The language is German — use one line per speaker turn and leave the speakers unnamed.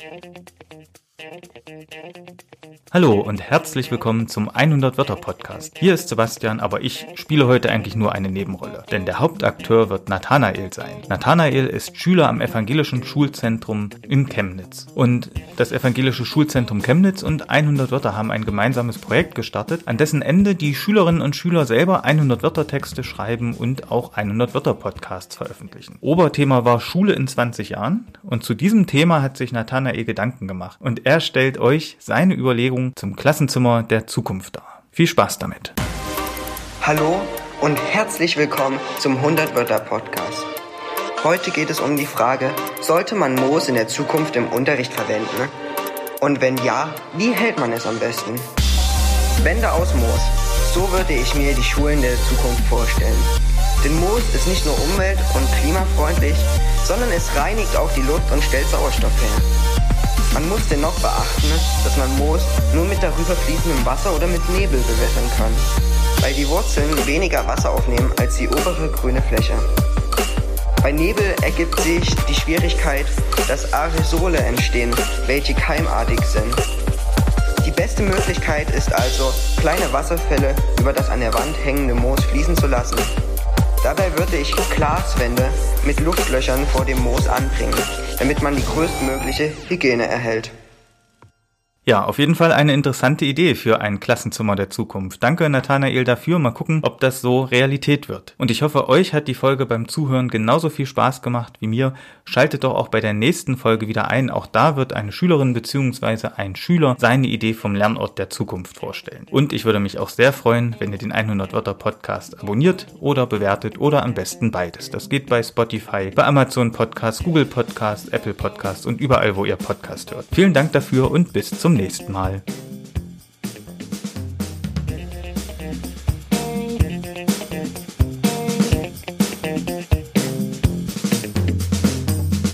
Thank you. Hallo und herzlich willkommen zum 100 Wörter Podcast. Hier ist Sebastian, aber ich spiele heute eigentlich nur eine Nebenrolle, denn der Hauptakteur wird Nathanael sein. Nathanael ist Schüler am Evangelischen Schulzentrum in Chemnitz und das Evangelische Schulzentrum Chemnitz und 100 Wörter haben ein gemeinsames Projekt gestartet, an dessen Ende die Schülerinnen und Schüler selber 100 Wörter Texte schreiben und auch 100 Wörter Podcasts veröffentlichen. Oberthema war Schule in 20 Jahren und zu diesem Thema hat sich Nathanael Gedanken gemacht und er stellt euch seine Überlegungen Einführung zum Klassenzimmer der Zukunft dar. Viel Spaß damit.
Hallo und herzlich willkommen zum 100 Wörter Podcast. Heute geht es um die Frage, sollte man Moos in der Zukunft im Unterricht verwenden? Und wenn ja, wie hält man es am besten? Wände aus Moos. So würde ich mir die Schulen der Zukunft vorstellen. Denn Moos ist nicht nur umwelt- und klimafreundlich, sondern es reinigt auch die Luft und stellt Sauerstoff her. Man muss dennoch beachten, dass man Moos nur mit darüber fließendem Wasser oder mit Nebel bewässern kann, weil die Wurzeln weniger Wasser aufnehmen als die obere grüne Fläche. Bei Nebel ergibt sich die Schwierigkeit, dass Aerosole entstehen, welche keimartig sind. Die beste Möglichkeit ist also, kleine Wasserfälle über das an der Wand hängende Moos fließen zu lassen. Dabei würde ich Glaswände mit Luftlöchern vor dem Moos anbringen, damit man die größtmögliche Hygiene erhält.
Ja, auf jeden Fall eine interessante Idee für ein Klassenzimmer der Zukunft. Danke Nathanael dafür. Mal gucken, ob das so Realität wird. Und ich hoffe, euch hat die Folge beim Zuhören genauso viel Spaß gemacht wie mir. Schaltet doch auch bei der nächsten Folge wieder ein. Auch da wird eine Schülerin bzw. ein Schüler seine Idee vom Lernort der Zukunft vorstellen. Und ich würde mich auch sehr freuen, wenn ihr den 100 Wörter Podcast abonniert oder bewertet oder am besten beides. Das geht bei Spotify, bei Amazon Podcast, Google Podcast, Apple Podcast und überall, wo ihr Podcast hört. Vielen Dank dafür und bis zum nächsten Mal.